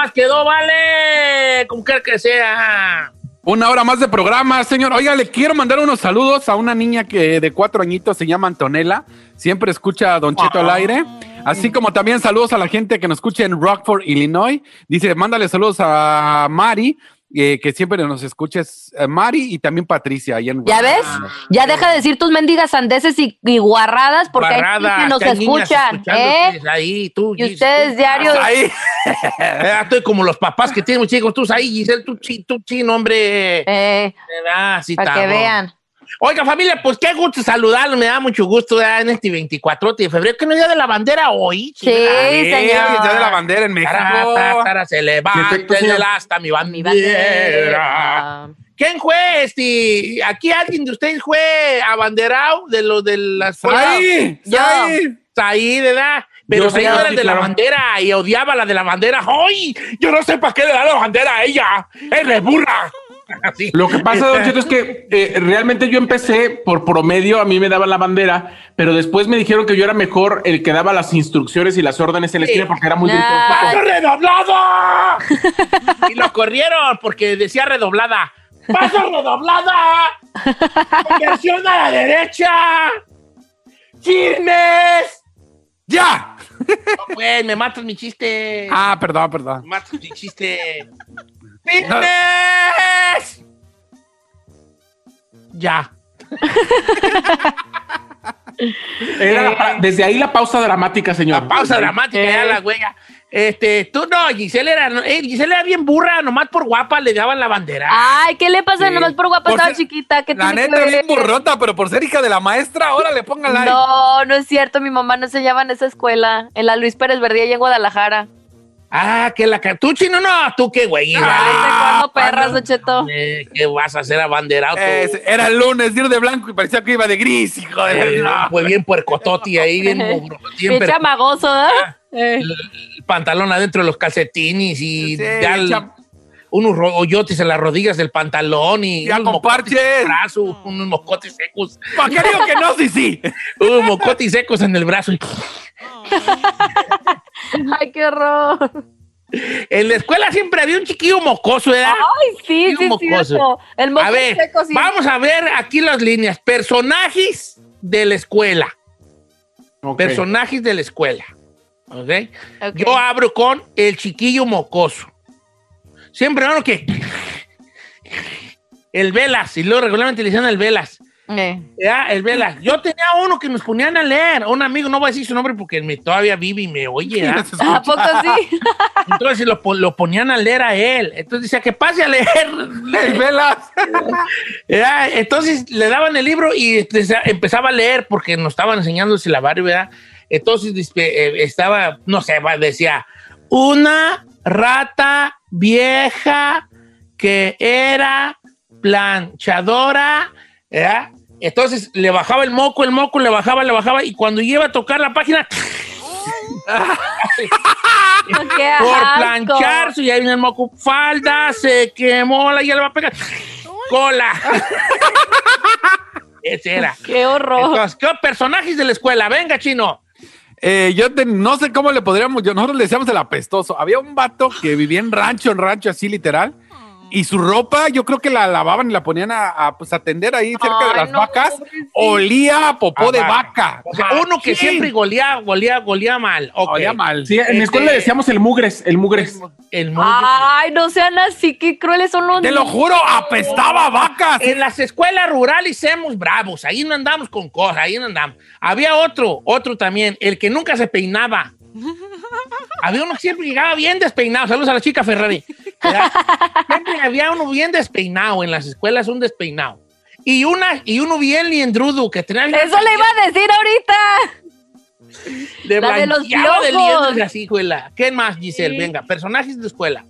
Nomás quedó, vale! Como quiera que sea. Una hora más de programa, señor. Oiga, le quiero mandar unos saludos a una niña que de cuatro añitos se llama Antonella. Siempre escucha a Don Cheto al aire. Así como también saludos a la gente que nos escucha en Rockford, Illinois. Dice, mándale saludos a Mari, eh, que siempre nos escuches. eh, Mari y también Patricia. ahí en ¿Ya ves? Ya deja de decir tus mendigas sandeces y, y guarradas porque hay Barradas, gente que nos que hay escuchan. ¿eh? Ahí, tú, Y ustedes diarios. Ahí. Eh, Estoy como los papás que tienen chicos. Tú ahí, Giselle, tú, chi, tú chino, hombre. Eh, Ah, sí, para que vean. Oiga, familia, pues qué gusto saludarlos. Me da mucho gusto ¿verdad? en este 24 de febrero, que no es día de la bandera hoy. Sí, Eh, señor. el Día de la bandera en México. Tara, se levanta el asta mi Mi bandera. bandera. ¿Quién fue este? ¿Aquí alguien de ustedes fue abanderado de lo de la escuela? ¡Ay! Yo. ¡Ay! Ahí, ¿verdad? Pero Yo sí, sí, era el sí, de la bandera y odiaba la de la bandera. ¡Ay! Yo no sé para qué le da la bandera a ella. ¡Es burra! Lo que pasa, Don Cheto, es que eh, realmente yo empecé por promedio, a mí me daban la bandera, pero después me dijeron que yo era mejor el que daba las instrucciones y las órdenes en la esquina porque era muy Nah. gritoso. ¡Paso redoblada! y lo corrieron porque decía redoblada. ¡Paso redoblada! ¡Conversión a la derecha! ¡Chismes! ¡Ya! No, pues, me matas mi chiste. Ah, perdón, perdón. Me matas mi chiste. ¡Chismes! Ya. Era la pa- desde ahí la pausa dramática, señor. La pausa dramática, ya la huella. Este, tú no, Giselle era, eh, Giselle era bien burra, nomás por guapa le daban la bandera. Ay, ¿qué le pasa? Sí. Nomás por guapa Por estaba ser- chiquita. ¿Qué La neta, bien burrota, pero por ser hija de la maestra, ahora le pongan la. No, no es cierto. Mi mamá no se llama en esa escuela. En la Luis Pérez Verdía y en Guadalajara. Ah, que la ca- tú chino no, tú qué güey. ¿Desde cuándo perras, Don Cheto? ¿Qué vas a hacer abanderado? tú? Eh, era el lunes, ir de blanco y parecía que iba de gris, hijo de. Eh, no. Pues bien puercototi ahí, bien mugro, Qué siempre chamagoso, ¿verdad? Eh. el, el pantalón adentro de los calcetines y Sí, ya el- unos hoyotes en las rodillas del pantalón y Ya, unos mocotes en el brazo, unos mocotes secos, ¿Para qué digo que no? Sí, sí. unos mocotes secos en el brazo. y- Ay, qué horror. En la escuela siempre había un chiquillo mocoso, ¿verdad? Ay, sí, sí, mocoso. El moco A ver, seco, sí. vamos a ver aquí las líneas. Personajes de la escuela. Personajes de la escuela. ¿Ok? Ok. Yo abro con el chiquillo mocoso. Siempre hago que. El Velas, y luego regularmente le decían el Velas. Eh. Ya, el Velas. Yo tenía uno que nos ponían a leer, un amigo, no voy a decir su nombre porque me, todavía vive y me oye. ¿ah? ¿A poco sí? Entonces lo, lo ponían a leer a él. Entonces decía que pase a leer. El velas. Ya, Entonces le daban el libro y empezaba a leer porque nos estaban enseñando el silabario, ¿verdad? Entonces dispe- eh, estaba, no sé, decía, una rata vieja que era planchadora, ¿verdad? Entonces le bajaba el moco, el moco le bajaba, le bajaba, y cuando iba a tocar la página, Qué por asco. planchar, y ahí viene el moco, falda, se quemó, la ya le va a pegar, cola. Ese era. Qué horror. Entonces, ¿qué personajes de la escuela? Venga, chino. Eh, yo te- no sé cómo le podríamos, yo, nosotros le decíamos el apestoso. Había un vato que vivía en rancho, en rancho así literal. Y su ropa, yo creo que la lavaban y la ponían a, a, pues, a tender ahí cerca de las no, vacas. pobrecito. Olía a popó de vaca. O sea, uno que siempre golía, golía, golía mal. Ok. Olía mal. Sí, en la escuela le Este- decíamos el mugres, el mugres. El mundo. Ay, no sean así, qué crueles son los Te lo juro, apestaba a vacas. En las escuelas rurales somos bravos, ahí no andamos con cosas, ahí no andamos. Había otro, otro también, el que nunca se peinaba. Había uno que siempre llegaba bien despeinado. Saludos a la chica Ferrari. Siempre había uno bien despeinado en las escuelas, un despeinado. Y, una, y uno bien liendrudo que tenía. Eso le iba a decir ahorita. de la de los de así, escuela. ¿Qué más, Giselle? Sí. Venga, personajes de escuela.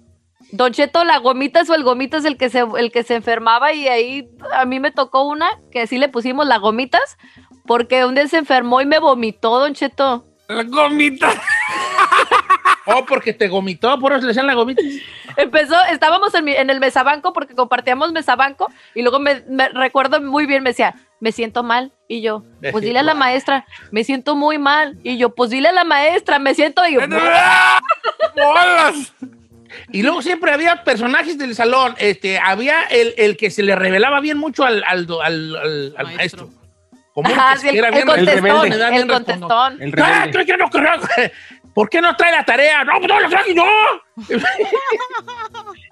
Don Cheto, la gomita o el gomitas el que se el que se enfermaba y ahí a mí me tocó una que sí le pusimos la gomitas porque un día se enfermó y me vomitó, Don Cheto. La gomita. Oh, porque te gomitó, por eso le decían la gomita. Empezó, estábamos en, mi- en el mesabanco porque compartíamos mesabanco y luego me, me- recuerdo muy bien, me decía, me siento mal. Y yo, pues dile a la maestra, me siento muy mal. Y yo, pues dile a la maestra, me siento. Y yo, ¡Bolas! Y luego siempre había personajes del salón. Este, había el, el que se le revelaba bien mucho al, al, al- al- al maestro. Maestro. Como un Ah, que sí, el, el contestón, el contestón. El ¡Ah, que no, no! ¿Por qué no trae la tarea? No, pues no la traje yo.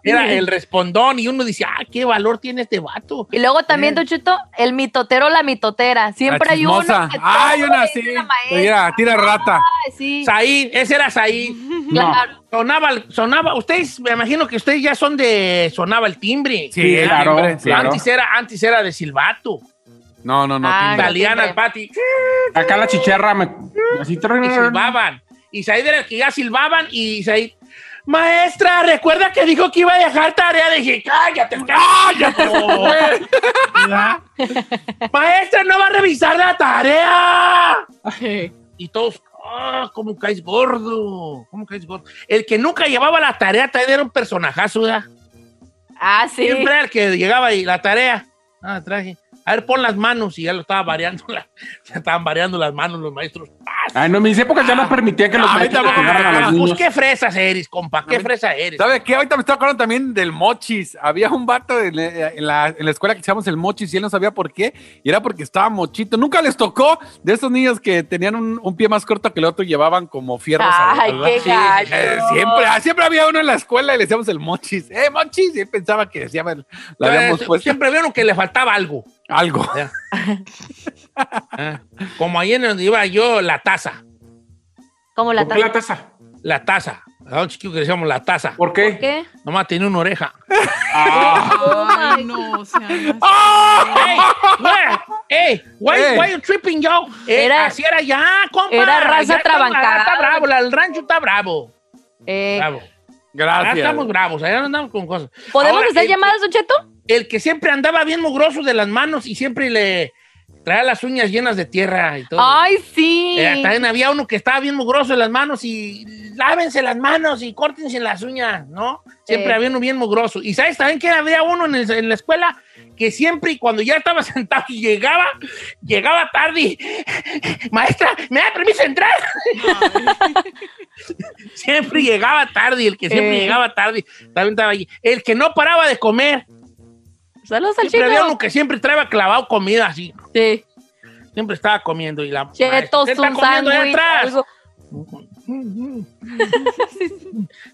Era el respondón y uno dice, ah, qué valor tiene este vato. Y luego también, Don Cheto, el mitotero, la mitotera. Siempre La hay uno. que Hay todo una así. Mira, tira rata. Ay, sí, ese era Said. claro. Sonaba, sonaba, ustedes, me imagino que ustedes ya son de, sonaba el timbre. Sí, claro, sí. claro. Antes era, antes era de silbato. No, no, no. Ah. Salían al patio Acá la chicharra me. Así y silbaban. Y Said era el que ya silbaban y Said, maestra, recuerda que dijo que iba a dejar tarea. Dije, cállate, cállate. ¿Verdad? maestra, no va a revisar la tarea. Y todos, ah, ¿cómo caes gordo? ¿Cómo caes gordo? El que nunca llevaba la tarea también era un personajazo, ¿verdad? Ah, sí. Siempre era el que llegaba y la tarea. Ah, traje. A ver, pon las manos y ya lo estaba variando. la- ya estaban variando las manos los maestros. Ay, no, en mis épocas ya no permitía que los Ah, maestros a los Ah, pues qué fresas eres, compa, qué fresa eres. ¿Sabe qué? Ahorita me estoy acordando también del mochis. Había un vato en, la- en la, en la escuela que echábamos el mochis y él no sabía por qué. Y era porque estaba mochito. Nunca les tocó de esos niños que tenían un, un pie más corto que el otro y llevaban como fierros. Ay, qué Sí, eh, siempre, ah, siempre había uno en la escuela y le decíamos el mochis. ¡Eh, mochis! Y él pensaba que decía, le habíamos Eh, puesto Siempre vieron que le faltaba algo. Algo. Ah, Como ahí en donde iba yo, la taza. Como la ¿Por qué la taza. taza? La taza. A un chiquillo que le decíamos la taza. ¿Por qué? ¿Qué? Nomás tenía una oreja. Ay, no, o sea, no. ¡Ey! güey, ¡Ey! Why, Ey. why you tripping, yo? Eh, Era- así era ya, compa. era raza trabancada. Está bravo, la- el rancho está bravo. Eh, Bravo. Ya Gracias. estamos bravos, allá no andamos con cosas. ¿Podemos Ahora, hacer el- llamadas, Don Cheto? El que siempre andaba bien mugroso de las manos y siempre le traía las uñas llenas de tierra y todo. Ay, sí. Eh, también había uno que estaba bien mugroso de las manos y lávense las manos y córtense las uñas, ¿no? Siempre había uno bien mugroso. Y ¿sabes también que había uno en, el- en la escuela que siempre y cuando ya estaba sentado llegaba, llegaba tarde y, maestra, ¿me da permiso entrar? siempre llegaba tarde, el que siempre Eh. llegaba tarde también estaba allí. El que no paraba de comer, Saludos al siempre había chico. uno que siempre traía clavado comida así. Sí. Siempre estaba comiendo y la Chetos, ¿qué está un sándwich, algo.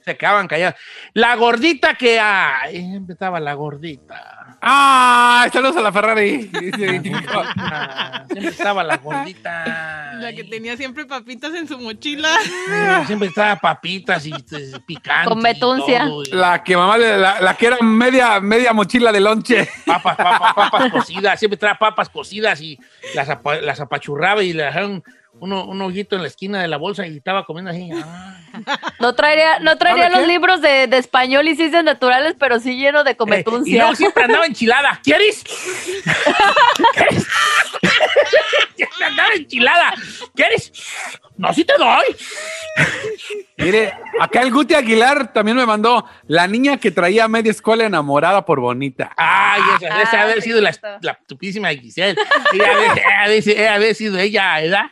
Se quedaban callados. La gordita que. Ay, siempre estaba la gordita. ¡Ah! Saludos a la Ferrari. Ah, siempre estaba la gordita. La que tenía siempre papitas en su mochila. Ay, Siempre estaba papitas y este, picante. Con betuncia. La que mamá, la, la que era media, media mochila de lonche. Papas, papas, papas cocidas. Siempre traía papas cocidas y las, apa- las apachurraba y le dejaron uno, un ojito en la esquina de la bolsa y estaba comiendo así. Ah. No traería, no traería ¿Sabe los qué? libros de, de español y ciencias naturales, pero sí lleno de Eh, y cometuncia. luego siempre andaba enchilada. ¿Quieres? ¿Quieres? siempre andaba enchilada. ¿Quieres? No, sí te doy. Mire, acá el Guti Aguilar también me mandó la niña que traía a media escuela enamorada por bonita. Ay, esa, esa Ah, haber sido la, la estupidísima Giselle. Ella haber, ella haber- haber sido ella, ¿verdad?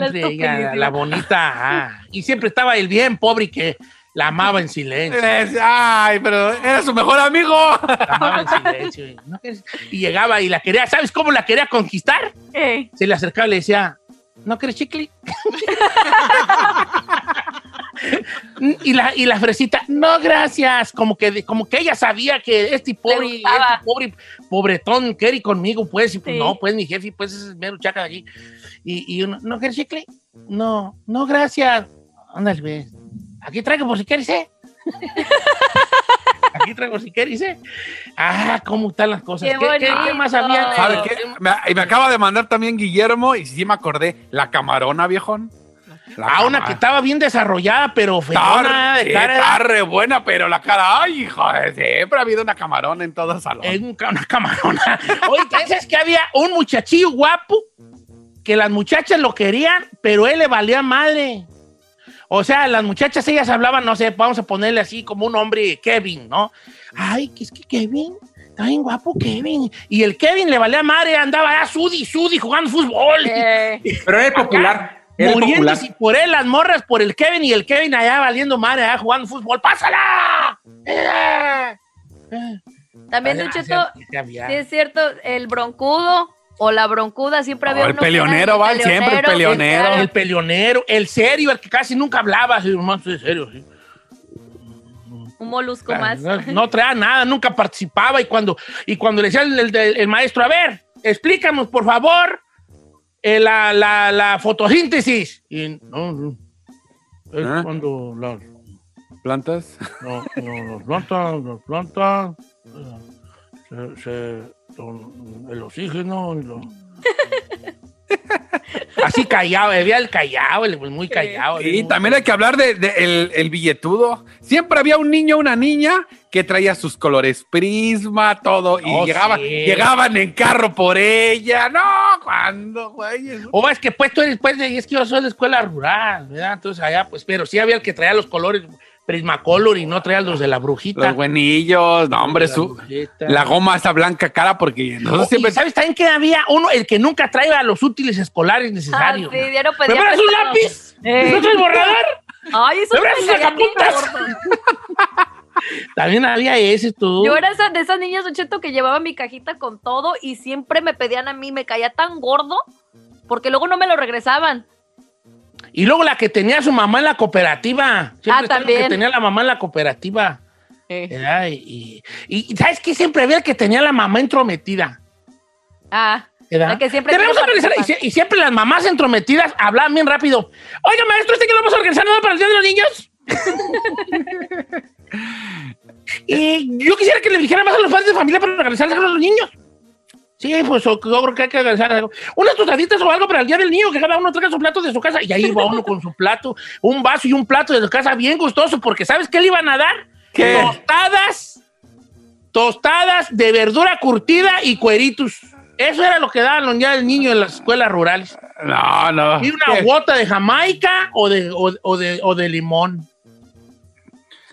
Siempre La ella, la, bonita. ah. Y siempre estaba el bien pobre que, La amaba en silencio. Ay, pero era su mejor amigo. La amaba en silencio. Y, no quieres- y llegaba y la quería, ¿sabes cómo la quería conquistar? Eh, Se le acercaba y le decía, ¿no quieres chicle? y, la, y la fresita, no, gracias. Como que, como que ella sabía que este pobre, este pobre pobretón quiere ir conmigo, pues. Y pues Sí. no, pues mi jefe, pues ese es mero chaca de aquí. Y, y uno, ¿no quieres chicle? No, no, gracias. Ándale, ve. Aquí traigo por si quieres, ¿eh? Aquí traigo si quieres, ¿eh? Ah, cómo están las cosas. Qué ¿Qué, qué- qué bonito. más había? ¿Sabe qué? Me, y me acaba de mandar también Guillermo, y sí me acordé, la camarona, viejón. La Ah, una que estaba bien desarrollada, pero feona de cara. está re buena, pero la cara, ay, hijo, de- siempre ha habido una camarona en todo salón. Es un ca- una camarona. Oye, ¿sabes que había un muchachillo guapo que las muchachas lo querían, pero él le valía madre? O sea, las muchachas, ellas hablaban, no sé, vamos a ponerle así como un hombre, Kevin, ¿no? Ay, que es que Kevin, está bien guapo Kevin. Y el Kevin le valía madre, andaba a sudi, sudi, jugando fútbol. eh, Pero era popular. Muriéndose por él, las morras por el Kevin y el Kevin allá valiendo madre, allá jugando fútbol. ¡Pásala! Eh. También, Ah, Don sí, Cheto, sí había. sí es cierto, el broncudo o la broncuda siempre había Oh, el peleonero, Val, siempre el peleonero. El peleonero, el serio, el que casi nunca hablaba, hermano, sí, serio, sí. Un molusco más. No, no traía nada, nunca participaba y cuando, y cuando le decía el, el- el maestro, a ver, explícanos, por favor, eh, la, la, la fotosíntesis. Y no, no. Es ¿Ah? cuando las, ¿Plantas? no, no, las plantas, las plantas, eh, se, se- el oxígeno y lo... Así callado, había el callado, el muy callado. Y también hay que hablar de, de el, el billetudo. Siempre había un niño o una niña que traía sus colores prisma, todo, y Oh, llegaba- sí. llegaban en carro por ella. No, cuando, güey. O es que pues tú eres, pues, es que yo soy de escuela rural, ¿verdad? Entonces allá, pues, pero sí había el que traía los colores Prismacolor y no traía los de la brujita. Los buenillos, no, hombre, La su, brujita. la goma esa blanca cara, porque nosotros Oh, siempre. ¿y ¿Sabes también que había uno, el que nunca traía los útiles escolares Ah, necesarios? sí, ya no ¿Me pedía prestas un lápiz? Eh. ¿No traes borrador? Ay, eso gordo. También había ese tú. Yo era esa, de esas niñas, Don Cheto, que llevaba mi cajita con todo y siempre me pedían a mí, me caía tan gordo porque luego no me lo regresaban. Y luego la que tenía su mamá en la cooperativa. Siempre Ah, está la también. que tenía la mamá en la cooperativa. ¿verdad? Y, y- y ¿sabes qué? Siempre había el que tenía la mamá entrometida. Ah, la que siempre Debemos quiere organizar, y, siempre las mamás entrometidas hablaban bien rápido. Oiga, maestro, ¿este que lo vamos a organizar nada para el Día de los Niños? y yo quisiera que le dijeran más a los padres de familia para organizar a los niños. Sí, pues yo creo que hay que organizar algo. Unas tostaditas o algo para el Día del Niño, que cada uno traiga su plato de su casa. Y ahí va uno con su plato, un vaso y un plato de su casa bien gustoso, porque ¿sabes qué le iban a dar? ¿Qué? Tostadas, tostadas de verdura curtida y cueritos. Eso era lo que daban los días del niño en las escuelas rurales. No, no. Y una ¿Qué? gota de Jamaica o de, o, o de, o de limón.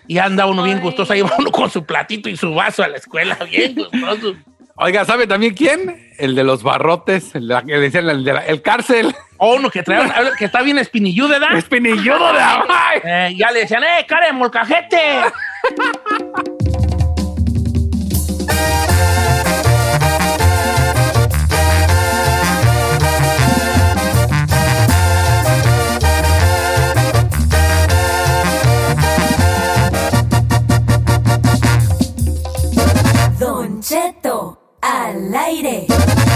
Y anda uno bien gustoso, ahí va uno con su platito y su vaso a la escuela, bien gustoso. Oiga, ¿sabe también quién? El de los barrotes, el, de la- el, de la- el cárcel. O uno que, trae, que está bien espinilludo, ¿verdad? Espinilludo de. Eh, ya le decían, ¡eh, cara de molcajete! al aire.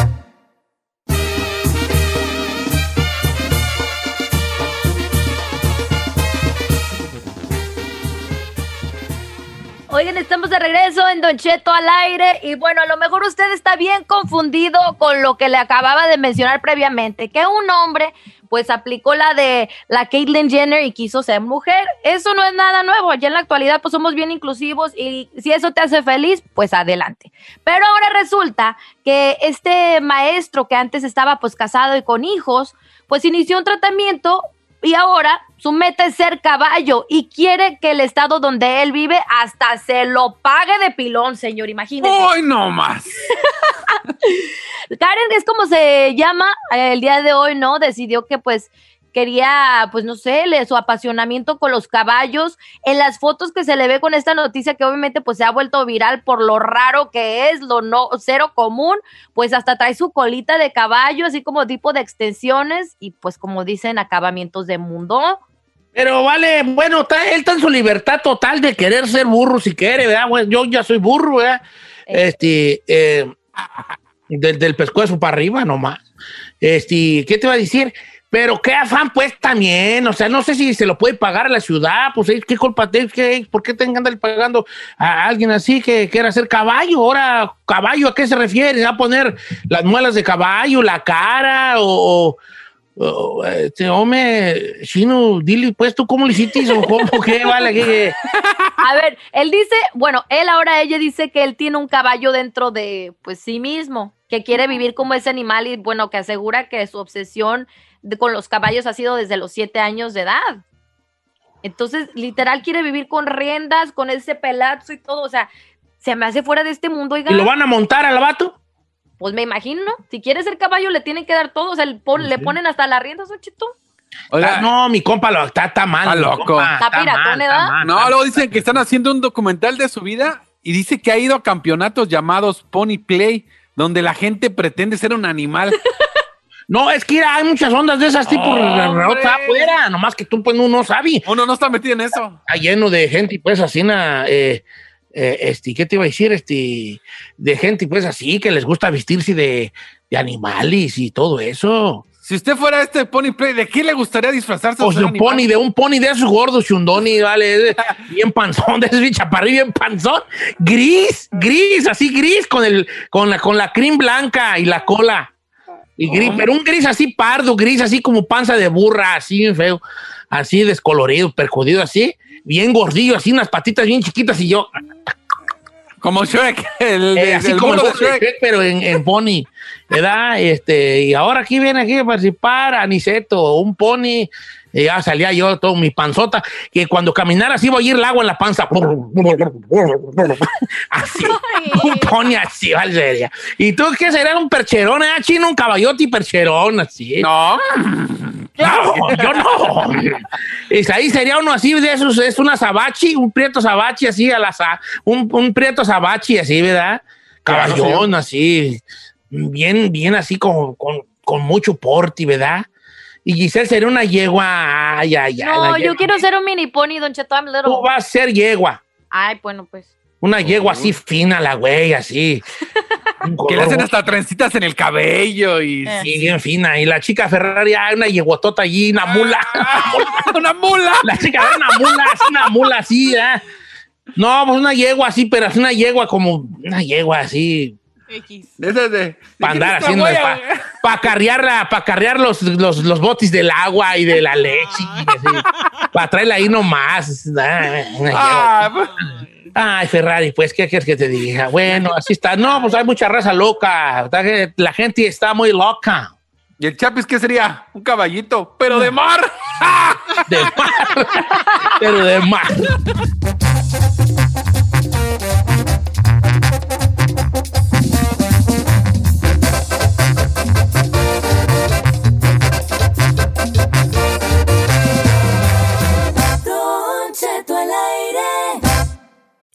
Oigan, estamos de regreso en Don Cheto al aire y bueno, a lo mejor usted está bien confundido con lo que le acababa de mencionar previamente, que un hombre pues aplicó la de la Caitlyn Jenner y quiso ser mujer. Eso no es nada nuevo, ya en la actualidad pues somos bien inclusivos y si eso te hace feliz, pues adelante. Pero ahora resulta que este maestro que antes estaba pues casado y con hijos, pues inició un tratamiento y ahora su meta es ser caballo y quiere que el estado donde él vive hasta se lo pague de pilón, señor, imagínese. ¡Ay, no más! Karen es como se llama el día de hoy, ¿no? Decidió que pues quería, pues no sé, su apasionamiento con los caballos. En las fotos que se le ve con esta noticia, que obviamente pues se ha vuelto viral por lo raro que es, lo no cero común, pues hasta trae su colita de caballo, así como tipo de extensiones y pues como dicen, acabamientos de mundo. Pero vale, bueno, está, él está en su libertad total de querer ser burro si quiere, ¿verdad? Bueno, yo ya soy burro, ¿verdad? Este, eh, del, del pescuezo para arriba nomás. Este, ¿qué te va a decir? Pero qué afán, pues también, o sea, no sé si se lo puede pagar a la ciudad, pues qué culpa tiene, ¿Qué- ¿por qué tengan que pagando a alguien así que quiera ser caballo? Ahora, caballo, ¿a qué se refiere? ¿A poner las muelas de caballo, la cara o, o, este hombre, chino, dile, pues tú cómo le hiciste o cómo, qué, vale? A ver, él dice, bueno, él ahora ella dice que él tiene un caballo dentro de pues sí mismo, que quiere vivir como ese animal y bueno, que asegura que su obsesión de- con los caballos ha sido desde los siete años de edad. Entonces, literal quiere vivir con riendas, con ese pelazo y todo, o sea, se me hace fuera de este mundo, oiga. ¿Y lo van a montar al vato? Pues me imagino, ¿no? Si quiere ser caballo le tienen que dar todo, o sea, el pon- le ponen hasta las riendas, Ochito. Oiga, Ah, no, mi compa lo, está, está mal. Está loco. compa, Está piratón, mal, ¿verdad? mal, No, está luego dicen que están haciendo un documental de su vida y dice que ha ido a campeonatos llamados Pony Play, donde la gente pretende ser un animal. No, es que hay muchas ondas de esas tipo afuera, nomás que tú pues no, sabes. Uno no está metido en eso. Está lleno de gente, pues así, na, eh, eh, este, ¿qué te iba a decir? Este, de gente, pues así, que les gusta vestirse de, de animales y todo eso. Si usted fuera este Pony Play, ¿de qué le gustaría disfrazarse? O de un animal? pony, de un pony de esos gordos, chundoni, vale, bien panzón, de ese bien chaparrillo, bien panzón, gris, gris, así gris, con el, con la, con la crin blanca y la cola. Y gris, pero un gris así pardo, gris así como panza de burra, así bien feo, así descolorido, percudido así, bien gordillo, así unas patitas bien chiquitas y yo, Como Shrek, el, eh, así el como el de Shrek. Shrek, pero en, en pony, ¿verdad? Este, y ahora aquí viene aquí a participar Aniceto, un pony, y ya salía yo todo mi panzota, que cuando caminara así iba a ir el agua en la panza. Así, un pony así, vale. ¿Y tú qué será un percherón, eh, chino? Un caballote y percherón, así. No, No, yo no. Es ahí sería uno así de esos, es una sabachi, un prieto sabachi así a la un, un prieto sabachi así, ¿verdad? Caballón así, bien, bien así con, con, con mucho porte, ¿verdad? Y Giselle sería una yegua, ay, ay, ay. No, yo yegua. quiero ser un mini pony, Don Cheto, I'm little. Tú vas a ser yegua, Ay, bueno, pues. una yegua así fina, la güey, así. Que le hacen hasta trencitas en el cabello y... Eh. Sí, bien fina. Y la chica Ferrari, ay, una yeguatota allí, una mula. ¡Una mula! La chica era una mula, es una mula así, ¿eh? No, pues una yegua así, pero es una yegua como una yegua así, X. De esas de... para andar haciendo, para güey. carrear, para carrear los, los, los botis del agua y de la leche, para traerla ahí nomás. Ah, pues, Ay, Ferrari, pues, ¿qué quieres que te diga? Bueno, así está. No, pues hay mucha raza loca. La gente está muy loca. ¿Y el Chapis qué sería? Un caballito, pero de mar. De mar. Pero de mar.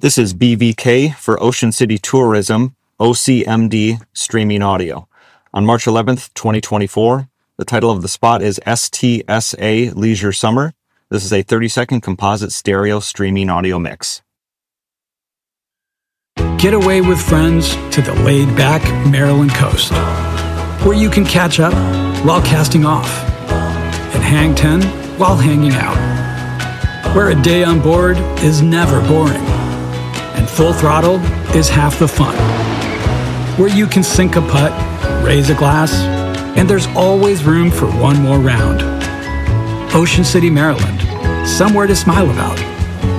This is BVK for Ocean City Tourism, OCMD Streaming Audio. on March 11th, 2024. The title of the spot is STSA Leisure Summer. This is a 30 second composite stereo streaming audio mix. Get away with friends to the laid back Maryland coast, where you can catch up while casting off and hang 10 while hanging out, where a day on board is never boring full throttle is half the fun, where you can sink a putt, raise a glass, and there's always room for one more round. Ocean City, Maryland, somewhere to smile about.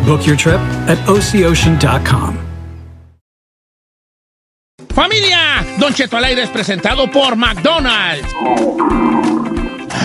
Book your trip at oceocean.com. Familia, Don Cheto al aire es presentado por McDonald's.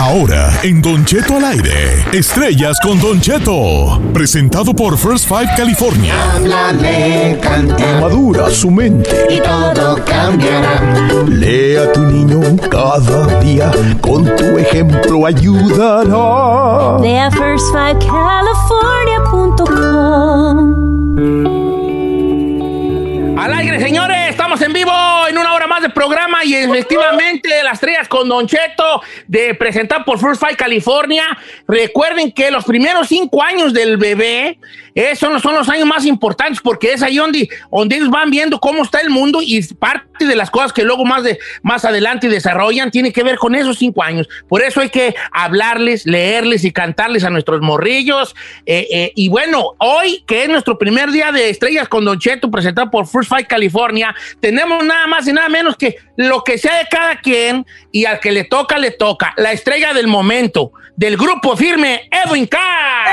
Ahora, en Don Cheto al aire, estrellas con Don Cheto, presentado por First Five California. Háblale, canta. Madura su mente. Y todo cambiará. Lea a tu niño cada día, con tu ejemplo ayudará. Ve a firstfivecalifornia.com. Al aire, señores, en vivo en una hora más de programa y efectivamente las estrellas con Don Cheto de presentar por First Five California. Recuerden que los primeros cinco años del bebé eh, son, los, son los años más importantes porque es ahí donde, donde ellos van viendo cómo está el mundo y parte de las cosas que luego más, de, más adelante desarrollan tiene que ver con esos cinco años. Por eso hay que hablarles, leerles y cantarles a nuestros morrillos. Eh, eh, y bueno, hoy que es nuestro primer día de estrellas con Don Cheto presentado por First Fight California, tenemos nada más y nada menos que lo que sea de cada quien y al que le toca, le toca. La estrella del momento del grupo firme, Edwin Carr.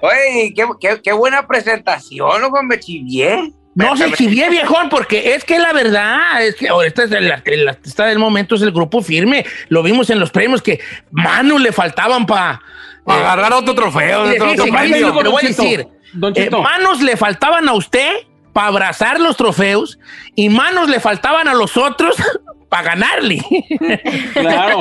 Oye, qué, qué- qué buena presentación, loco, me chivié. No se chivié, viejón, porque es que la verdad, es que ahorita es el, del momento es el grupo firme. Lo vimos en los premios que manos le faltaban para agarrar otro trofeo, Le, otro- otro le- premio. le voy a decir, Don eh, manos le faltaban a usted para abrazar los trofeos y manos le faltaban a los otros para ganarle. Claro.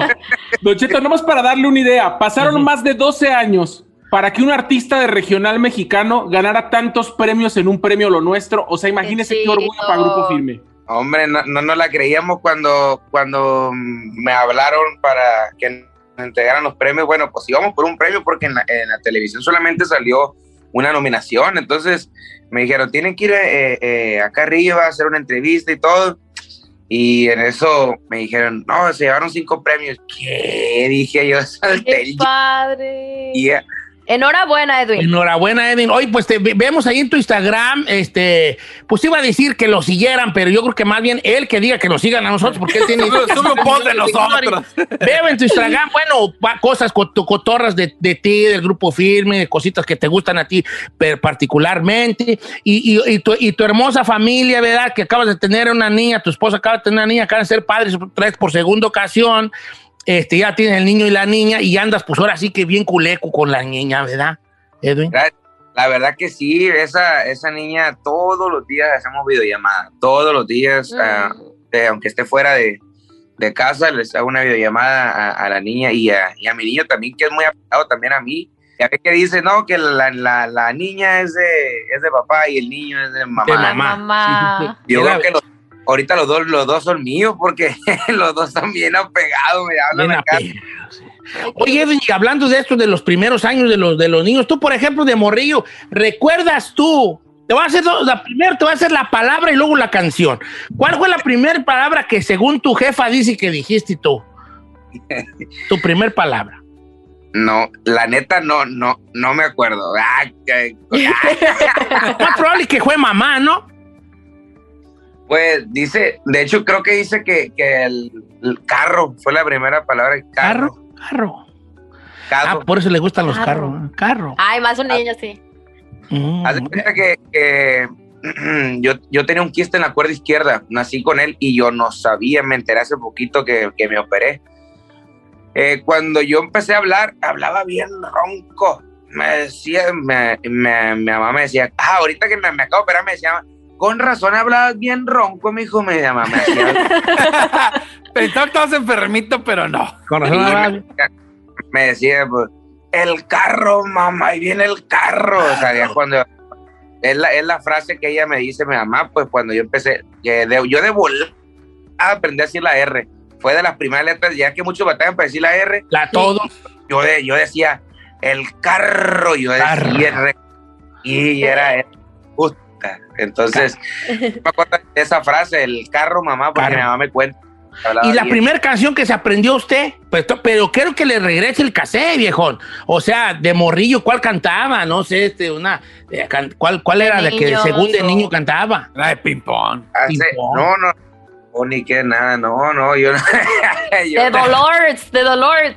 Don Cheto, nomás para darle una idea, pasaron más de 12 años para que un artista de regional mexicano ganara tantos premios en un premio lo nuestro. O sea, imagínese qué, orgullo para Grupo Firme. Hombre, no, no nos la creíamos cuando, cuando me hablaron para que nos entregaran los premios. Bueno, pues íbamos por un premio porque en la, en la televisión solamente salió una nominación. Entonces me dijeron, tienen que ir eh, eh, acá arriba a hacer una entrevista y todo. Y en eso me dijeron, no, se llevaron cinco premios. ¿Qué? Dije yo, salté ¡Qué padre! Enhorabuena, Edwin. Enhorabuena, Edwin. Hoy, pues te ve- vemos ahí en tu Instagram, este, pues iba a decir que lo siguieran, pero yo creo que más bien él que diga que nos sigan a nosotros, porque él tiene. Sube- sube un post de nosotros. Veo en tu Instagram, bueno, va- cosas cot- cotorras de, de ti, del grupo firme, de cositas que te gustan a ti particularmente, y, y- y tu, y tu hermosa familia, ¿verdad? Que acabas de tener una niña, tu esposa acaba de tener una niña, acaban de ser padres otra vez por segunda ocasión. Este, ya tienes el niño y la niña, y andas, pues ahora sí que bien culeco con la niña, ¿verdad, Edwin? La, la verdad que sí, esa, esa niña todos los días hacemos videollamada, todos los días, ah, eh, aunque esté fuera de, de casa, les hago una videollamada a, a la niña y a, y a mi niño también, que es muy apegado también a mí. Ya ve que dice, no, que la, la, la niña es de, es de papá y el niño es de mamá. De mamá. Mamá. Yo creo que los- ahorita los dos, los dos son míos porque los dos están bien apegados, me hablan Bien acá. Oye, Edwin, y hablando de esto, de los primeros años de los, de los niños, tú, por ejemplo, de Morrillo, ¿recuerdas tú? Te voy a hacer dos, la primero te voy a hacer la palabra y luego la canción. ¿Cuál fue la primera palabra que según tu jefa dice que dijiste tú? Tu primer palabra. No, la neta no, no, no me acuerdo. Ah, Más probable que fue mamá, ¿no? Pues dice, de hecho creo que dice que, que el, el carro fue la primera palabra. Carro. Carro. Carro. Ah, por eso le gustan los Carro. carros. Carro. Ay, más un niño, sí. Mm. Haz de cuenta que, que yo, yo tenía un quiste en la cuerda izquierda, nací con él y yo no sabía, me enteré hace poquito que, que me operé. Eh, cuando yo empecé a hablar, hablaba bien ronco. Me decía, me, me- mi mamá me decía, ah, ahorita que me, me acabo de operar, me decía, con razón hablabas bien ronco, mi hijo. Me decía, Pensaba que estabas enfermito, pero no. Con me, me decía, pues, el carro, mamá, y viene el carro. O sea, ya cuando. Es la, es la frase que ella me dice, mi mamá, pues cuando yo empecé, que de- yo de volar aprendí a decir la R. Fue de las primeras letras, ya que muchos batallan para decir la R. La todos. Yo, de, yo decía, el carro, yo decía R. Y era Entonces, me acuerdo de esa frase, el carro, mamá, porque mi mamá me cuenta. Y la primera canción que se aprendió usted, pues, pero quiero que le regrese el cassette, viejón. O sea, de morrillo, ¿cuál cantaba? No sé, este, una, eh, can- ¿cuál, cuál era la que según de niño cantaba? La de ping pong. Hace- no, no, o ni que nada, no, no, yo no. yo- De Dolores, de Dolores.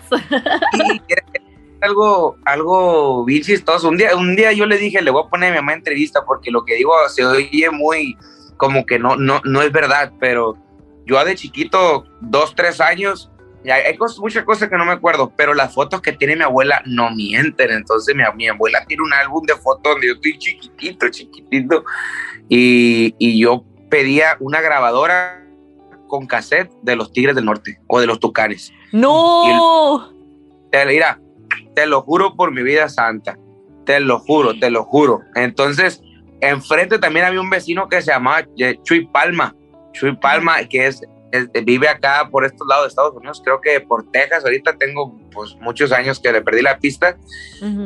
Algo, algo bien chistoso. Un día, un día yo le dije, le voy a poner a mi mamá entrevista porque lo que digo se oye muy como que no, no, no es verdad, pero yo de chiquito, dos, tres años, hay, cosas, muchas cosas que no me acuerdo, pero las fotos que tiene mi abuela no mienten. Entonces mi, mi abuela tiene un álbum de fotos donde yo estoy chiquitito, chiquitito, y, y yo pedía una grabadora con cassette de los Tigres del Norte o de los Tucanes. No. Te, mira, te lo juro por mi vida santa. Te lo juro, te lo juro. Entonces, enfrente también había un vecino que se llamaba Chuy Palma. Chuy Palma, que es, es- vive acá por estos lados de Estados Unidos, creo que por Texas. Ahorita tengo pues muchos años que le perdí la pista,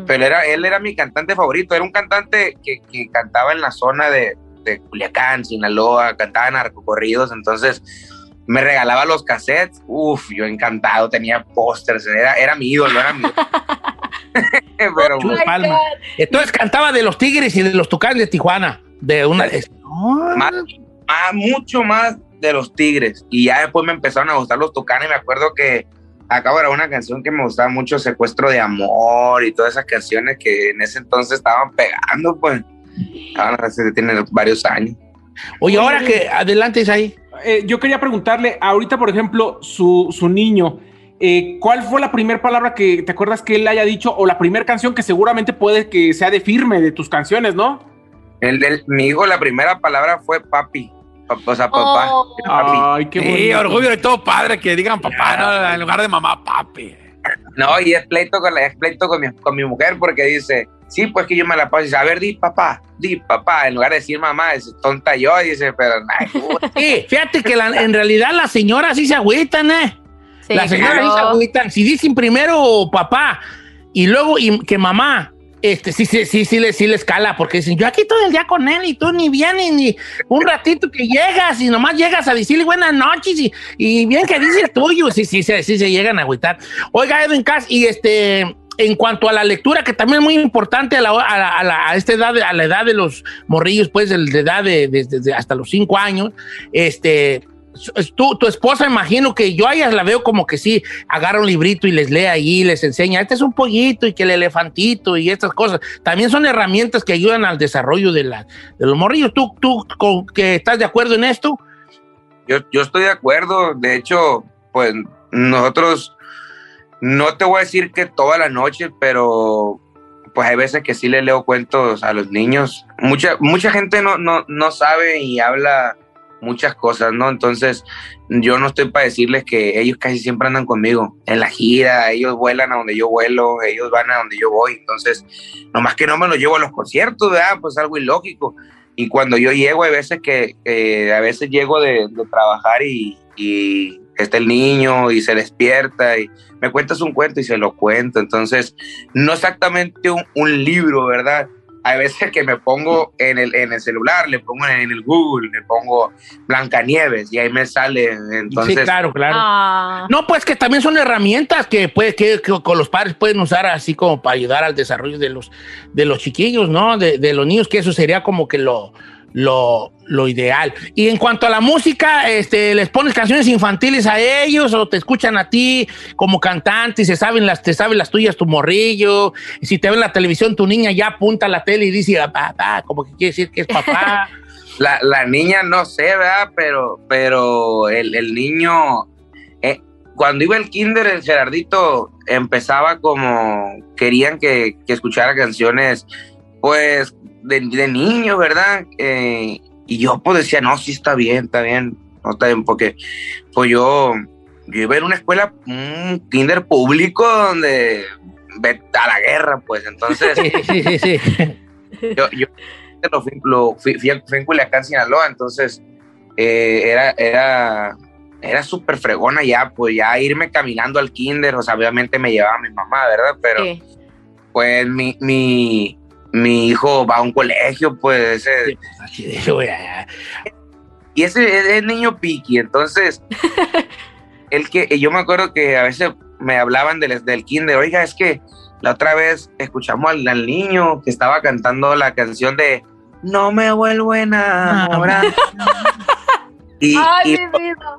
pero era, él era mi cantante favorito. Era un cantante que, que cantaba en la zona de, de Culiacán, Sinaloa, cantaba narcocorridos. Entonces, me regalaba los cassettes. Uf, yo encantado, tenía pósters, era, era mi ídolo, era mi Pero, Chuy Palma. Entonces cantaba de los Tigres y de los Tucanes de Tijuana. De una. más, más- mucho más de los Tigres. Y ya después me empezaron a gustar los Tucanes. Me acuerdo que acabo de grabar una canción que me gustaba mucho, Secuestro de Amor y todas esas canciones que en ese entonces estaban pegando, pues. Ahora hace- tiene varios años. Oye, ahora que adelante es ahí. Eh, yo quería preguntarle, ahorita, por ejemplo, su, su niño, eh, ¿cuál fue la primera palabra que te acuerdas que él haya dicho o la primera canción que seguramente puede que sea de firme de tus canciones, ¿no? El del, mi hijo, la primera palabra fue papi. Pa- O sea, papá. Papi. Ay, qué Sí, bonito. orgullo de todo padre que digan papá, ¿no? en lugar de mamá, papi. No, y es pleito con, la, es pleito con, mi, con mi mujer porque dice, sí, pues que yo me la paso. Y dice, a ver, di papá, di papá. En lugar de decir mamá, es tonta yo. Y dice, pero Sí, fíjate que la- en realidad las señoras sí se agüitan, ¿eh? Sí, las señoras sí se agüitan. Si dicen primero papá y luego y que mamá, este, sí, sí, sí, sí, les, sí les cala, porque dicen, yo aquí todo el día con él y tú ni vienes ni un ratito que llegas y nomás llegas a decirle buenas noches y, y bien que dice el tuyo. Sí, sí, sí, sí se llegan a agüitar. Oiga, Edwin Cass, y este, en cuanto a la lectura, que también es muy importante a, la, la- la- esta edad, a la edad de los morrillos, pues, de, de edad de, hasta los cinco años, este, tu, tu esposa, imagino que yo a la veo como que sí, agarra un librito y les lee ahí, les enseña, este es un pollito y que el elefantito y estas cosas. También son herramientas que ayudan al desarrollo de, la, de los morrillos. ¿Tú, tú que estás de acuerdo en esto? yo, yo estoy de acuerdo. De hecho, pues nosotros, no te voy a decir que toda la noche, pero pues hay veces que sí le leo cuentos a los niños. Mucha, mucha gente no, no, no sabe y habla muchas cosas, ¿no? Entonces, yo no estoy para decirles que ellos casi siempre andan conmigo en la gira, ellos vuelan a donde yo vuelo, ellos van a donde yo voy, entonces, nomás que no me los llevo a los conciertos, ¿verdad? Pues algo ilógico. Y cuando yo llego, hay veces que, eh, a veces llego de, de trabajar y, y está el niño y se despierta y me cuentas un cuento y se lo cuento. Entonces, no exactamente un, un libro, ¿verdad? Hay veces que me pongo en el, en el celular, le pongo en el Google, le pongo Blancanieves y ahí me sale. Entonces, sí, claro, claro. Ah. No, pues que también son herramientas que, puede, que, que con los padres pueden usar así como para ayudar al desarrollo de los, de los chiquillos, ¿no? De, de los niños, que eso sería como que lo, lo, lo ideal. Y en cuanto a la música, este, ¿les pones canciones infantiles a ellos o te escuchan a ti como cantante y se saben las, te saben las tuyas tu morrillo? Si te ven en la televisión, tu niña ya apunta a la tele y dice, "Ah, papá, como que quiere decir que es papá. La, la niña no sé, ¿verdad? Pero, pero el, el niño, eh, cuando iba el kinder, el Gerardito empezaba como, querían que, que escuchara canciones, pues, de, de niños, ¿verdad? Eh, y yo pues decía, no, sí está bien, está bien, no está bien, porque pues yo, yo iba a una escuela, un kinder público donde ve a la guerra, pues, entonces... Sí, sí, sí. yo, yo lo fui, lo fui- fui a- fui en Culiacán, Sinaloa, entonces eh, era, era, era súper fregona ya, pues ya irme caminando al kinder, o sea, obviamente me llevaba mi mamá, ¿verdad? Pero Sí. pues mi, mi, mi hijo va a un colegio, pues ese, y ese es, es niño piqui, entonces el que yo me acuerdo que a veces me hablaban del, del kinder, oiga, es que la otra vez escuchamos al, al niño que estaba cantando la canción de No me vuelvo a enamorar. y, Ay, y, mi vida.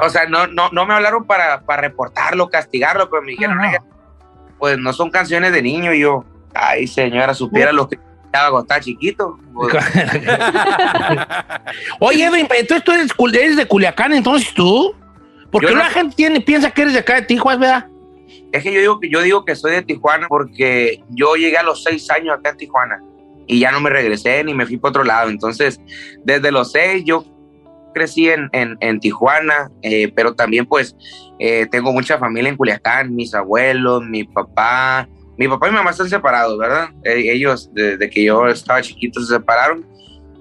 o sea, no, no, no me hablaron para, para reportarlo, castigarlo, pero me dijeron, "Oiga, pues no son canciones de niño. Y yo, ay, señora, supiera lo que estaba cuando estaba chiquito. Oye, Edwin, entonces tú eres, de Culiacán, entonces tú. Porque no- la gente tiene, piensa que eres de acá de Tijuana, ¿verdad? Es que yo digo que yo digo que soy de Tijuana porque yo llegué a los seis años acá en Tijuana y ya no me regresé ni me fui para otro lado. Entonces, desde los seis yo crecí en, en, en Tijuana, eh, pero también pues eh, tengo mucha familia en Culiacán, mis abuelos, mi papá. Mi papá y mi mamá están separados, ¿verdad? Eh, ellos desde que yo estaba chiquito se separaron.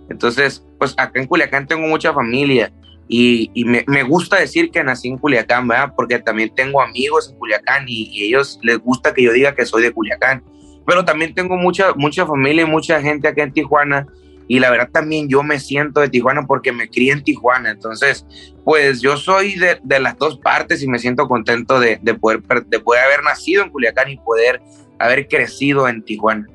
Entonces, pues acá en Culiacán tengo mucha familia y, y me, me gusta decir que nací en Culiacán, ¿verdad? Porque también tengo amigos en Culiacán y, y ellos les gusta que yo diga que soy de Culiacán. Pero también tengo mucha, mucha familia y mucha gente acá en Tijuana y la verdad también yo me siento de Tijuana porque me crié en Tijuana. Entonces, pues yo soy de, de las dos partes y me siento contento de, de poder, de poder haber nacido en Culiacán y poder haber crecido en Tijuana.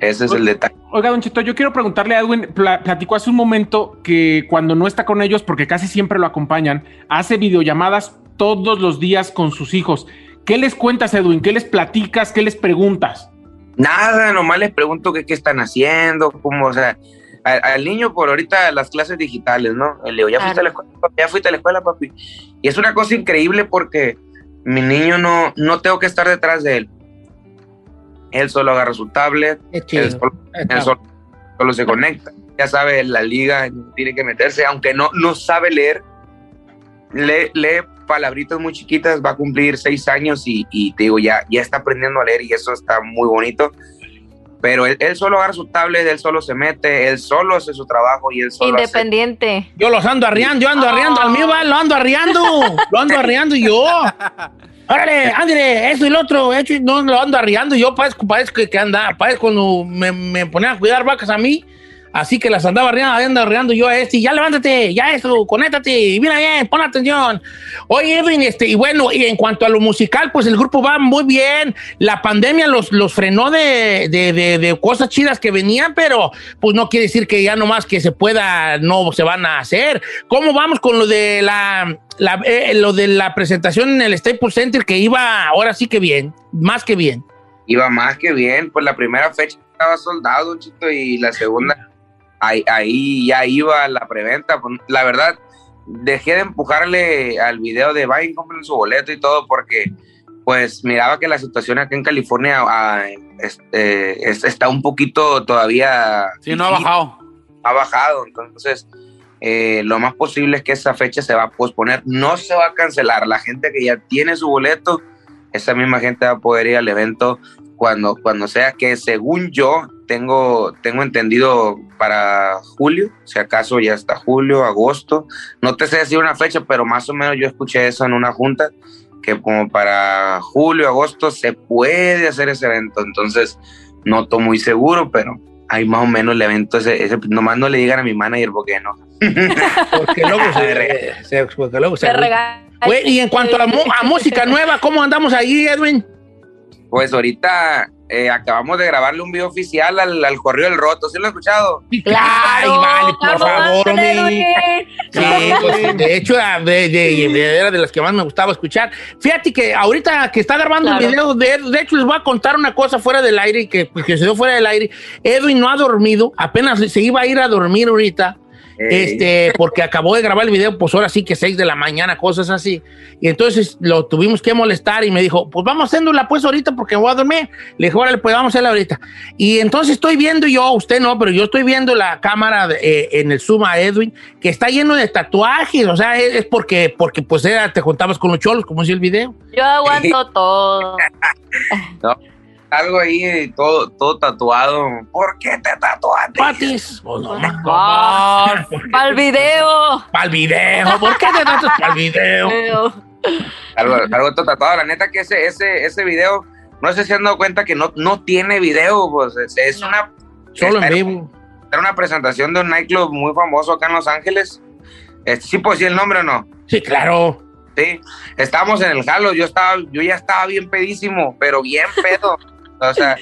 Ese es el detalle. Oiga, Don Cheto, yo quiero preguntarle a Edwin, pla- platicó hace un momento que cuando no está con ellos, porque casi siempre lo acompañan, hace videollamadas todos los días con sus hijos. ¿Qué les cuentas, Edwin? ¿Qué les platicas? ¿Qué les preguntas? Nada, nomás les pregunto qué, qué están haciendo, cómo, o sea, a- al niño por ahorita las clases digitales, ¿no? Le digo, ya fuiste a la escuela, papi? ya fuiste a la escuela, papi. Y es una cosa increíble porque mi niño no, no tengo que estar detrás de él. Él solo agarra su tablet, chido. él solo, él solo- solo se conecta, ya sabe la liga, tiene que meterse, aunque no, no sabe leer, lee, lee palabritas muy chiquitas, va a cumplir seis años y, y te digo, ya, ya está aprendiendo a leer y eso está muy bonito. Pero él, él solo agarra su tablet, él solo se mete, él solo hace su trabajo y él solo hace- Independiente. Yo los ando arriando, yo ando arriando, al mío va, lo ando arriando, lo ando arriando yo. Órale, ándale, esto y lo otro, hecho, no lo ando arriando yo, parezco, parezco que, que anda, parezco cuando me, me ponían a cuidar vacas a mí, así que las andaba arriando, ando arriando yo a este, ya levántate, ya esto, conéctate, y mira bien, pon atención. Oye, Edwin, este, y bueno, y en cuanto a lo musical, pues el grupo va muy bien, la pandemia los, los frenó de, de, de- cosas chidas que venían, pero pues no quiere decir que ya nomás que se pueda, no se van a hacer. ¿Cómo vamos con lo de la, la- eh, lo de la presentación en el Staples Center que iba ahora sí que bien, más que bien? Iba más que bien, pues la primera fecha estaba soldado, chito, y la segunda, ahí, ahí ya iba la preventa. Pues, La verdad, dejé de empujarle al video de vayan, compren su boleto y todo, porque pues miraba que la situación acá en California ah, este, es- está un poquito todavía... Sí, no ha bajado. Ha bajado, entonces eh, lo más posible es que esa fecha se va a posponer, no se va a cancelar. La gente que ya tiene su boleto, esa misma gente va a poder ir al evento cuando, cuando sea que según yo tengo, tengo entendido para julio, si acaso ya está julio, agosto, no te sé decir una fecha, pero más o menos yo escuché eso en una junta, que como para julio, agosto se puede hacer ese evento, entonces no estoy muy seguro, pero hay más o menos el evento ese, ese nomás no le digan a mi manager porque no. Porque luego se, se- porque luego se- Te regaña. Güey, y en cuanto a, a música nueva, ¿cómo andamos ahí, Edwin? Pues ahorita eh, acabamos de grabarle un video oficial al, al Correo del Roto, ¿sí lo has escuchado? Ay, vale, por favor, hombre. Sí, pues, de hecho, ah, de, de- de- era de las que más me gustaba escuchar. Fíjate que ahorita que está grabando Claro. el video, de, de hecho, les voy a contar una cosa fuera del aire, que, que se dio fuera del aire. Edwin no ha dormido, apenas se iba a ir a dormir ahorita. Este, porque acabó de grabar el video, pues ahora sí que 6 de la mañana, cosas así. Y entonces lo tuvimos que molestar y me dijo, pues vamos haciéndola pues ahorita porque voy a dormir. Le dije, órale, pues vamos a hacerla ahorita. Y entonces estoy viendo yo, usted no, pero yo estoy viendo la cámara de- eh, en el Zoom a Edwin, que está lleno de tatuajes, o sea, es, es porque, porque pues era, te juntabas con los cholos, como decía el video. Yo aguanto todo. No, algo ahí todo, todo tatuado. ¿Por qué te tatuaste? Patis. Pues no, Ah, Para el video. Para el video. ¿Por qué te tatuas para el video? Algo, algo todo tatuado. La neta que ese, ese, ese video, no sé si han dado cuenta que no, no tiene video, pues es, es una... Solo en era- vivo. Era una presentación de un nightclub muy famoso acá en Los Ángeles. Este, ¿Sí puedo decir el nombre o no? Sí, claro. Sí, estábamos en el jalo, yo estaba, yo ya estaba bien pedísimo, pero bien pedo. O sea,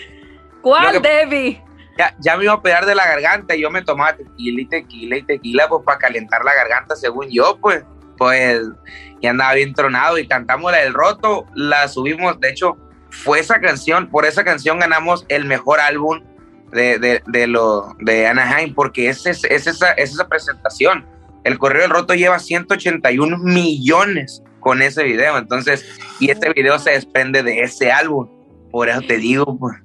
¿Cuál, que- Debbie? ya, ya me iba a pegar de la garganta y yo me tomaba tequila y tequila y tequila, pues para calentar la garganta, según yo, pues, pues, y andaba bien tronado y cantamos la del roto, la subimos, de hecho, fue esa canción, por esa canción ganamos el mejor álbum de, de, de lo, de Anaheim, porque es, es, es esa, es esa presentación. El Correo del Roto lleva 181 millones con ese video, entonces, y este video se desprende de ese álbum, por eso te digo, pues.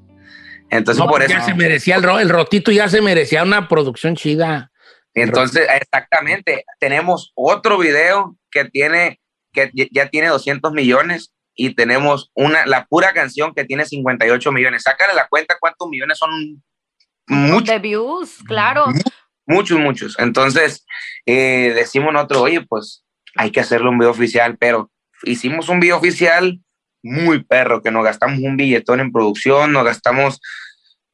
Entonces, No, por eso. ya se merecía el, ro- el rotito, ya se merecía una producción chida. Entonces, exactamente, tenemos otro video que tiene, que ya- ya tiene 200 millones y tenemos una, la pura canción que tiene 58 millones. Sácale la cuenta cuántos millones son muchos, De views, claro. muchos, muchos. Entonces, eh, decimos nosotros, oye, pues hay que hacerle un video oficial, pero hicimos un video oficial muy perro, que nos gastamos un billetón en producción, nos gastamos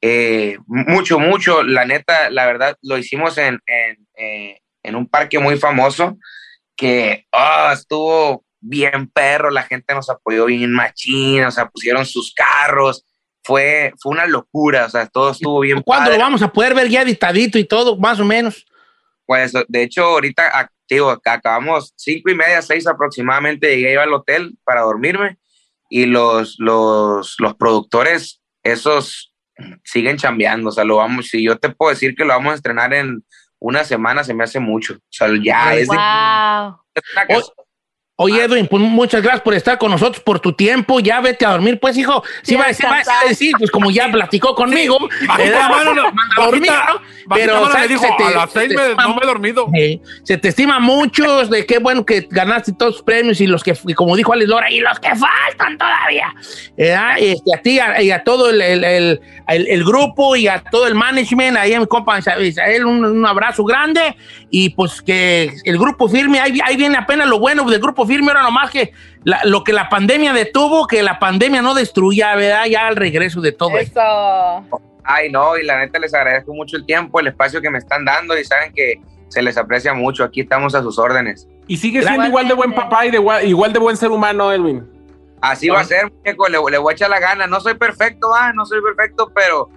eh, mucho, mucho. La neta, la verdad, lo hicimos en, en, eh, en un parque muy famoso que ah, estuvo bien perro, la gente nos apoyó bien machín, o sea, pusieron sus carros, fue, fue una locura, o sea, todo estuvo bien ¿Cuándo padre. lo vamos a poder ver ya editadito y todo, más o menos? Pues de hecho, ahorita ah, digo, acá acabamos cinco y media, seis aproximadamente, llegué yo al hotel para dormirme y los, los, los productores, esos siguen chambeando, o sea, lo vamos, si yo te puedo decir que lo vamos a estrenar en una semana, se me hace mucho, o sea, ya es de- Wow. es una Oye, Edwin, pues muchas gracias por estar con nosotros, por tu tiempo. Ya vete a dormir, pues, hijo. Sí, Sí, va a decir, va a decir, pues como ya platicó conmigo, eh, mano, no, manda a dormir, ¿no? Pero mano ¿sabes? dijo, Se te- a las seis se me- estima- no me he dormido. Sí. Se te estima mucho de qué bueno que ganaste todos los premios y los que, y como dijo Alex Lora, y los que faltan todavía. ¿verdad? Este, a ti y a, y a todo el, el- el- el- grupo y a todo el management, ahí a mi compa Isael, un, un abrazo grande y pues que el grupo firme, ahí, ahí viene apenas lo bueno del grupo firme, ahora nomás que la- lo que la pandemia detuvo, que la pandemia no destruya, ¿verdad? Ya al regreso de todo esto. Eso. Ay, no, y la neta les agradezco mucho el tiempo, el espacio que me están dando y saben que se les aprecia mucho, aquí estamos a sus órdenes. Y sigue siendo igual de buen papá y de igual, igual de buen ser humano, Edwin. Así va a ser, muñeco, le, le voy a echar la gana. No soy perfecto, ah, no soy perfecto, pero,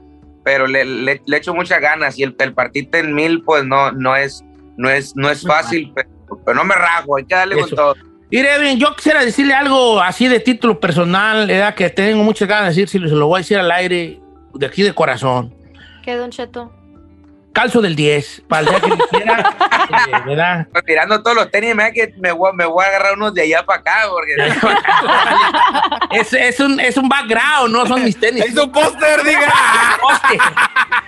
pero le, le- le echo muchas ganas. Y el, el partirte en mil, pues no, no es, no es, no es fácil, pero, pero no me rajo, hay que darle Eso. con todo. Edwin, yo quisiera decirle algo así de título personal, ¿verdad? que tengo muchas ganas de decir, si se lo voy a decir al aire, de aquí de corazón. ¿Qué, Don Cheto? Calzo del 10, para el día que le quiera, eh, ¿verdad? Pues Tirando todos los tenis, me, que me, voy, me voy a agarrar unos de allá para acá, porque Es, es, un, es un background, no son mis tenis. Es un póster, diga.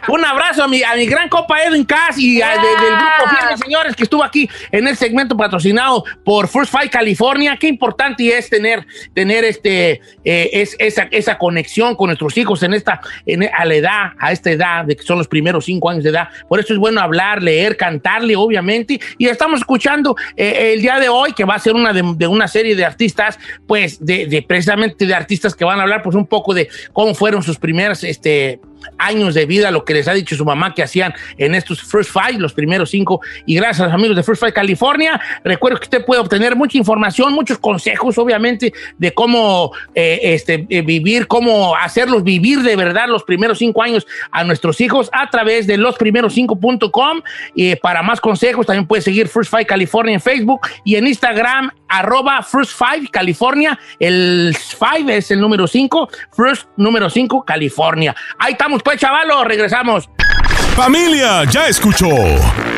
Un abrazo a mi, a mi gran copa Edwin Cass y a- de- del grupo Firme, señores, que estuvo aquí en el segmento patrocinado por First Fight California. Qué importante es tener, tener este, eh, es, esa, esa conexión con nuestros hijos en esta, en, a la edad, a esta edad, de que son los primeros cinco años de edad. Por eso es bueno hablar, leer, cantarle, obviamente. Y estamos escuchando eh, el día de hoy, que va a ser una de, de una serie de artistas, pues, de, de precisamente de artistas que van a hablar, pues, un poco de cómo fueron sus primeras, este, años de vida, lo que les ha dicho su mamá que hacían en estos First Five, los primeros cinco. Y gracias a los amigos de First Five California, recuerdo que usted puede obtener mucha información, muchos consejos, obviamente, de cómo eh, este, eh, vivir, cómo hacerlos vivir de verdad los primeros cinco años a nuestros hijos a través de losprimeros5.com. Y para más consejos, también puede seguir First Five California en Facebook y en Instagram, arroba First Five California. El Five es el número cinco, First número cinco, California. Ahí estamos, pues, chavalos, regresamos. Familia, ya escuchó.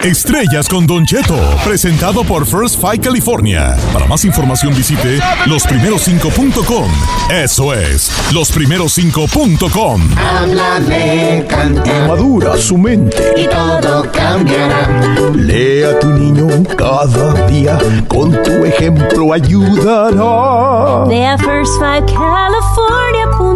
Estrellas con Don Cheto, presentado por First Five California. Para más información visite losprimeros5.com. Eso es, losprimeros5.com. Háblale, canta. Madura su mente. Y todo cambiará. Lea a tu niño cada día. Con tu ejemplo ayudará. Ve a first5california.com.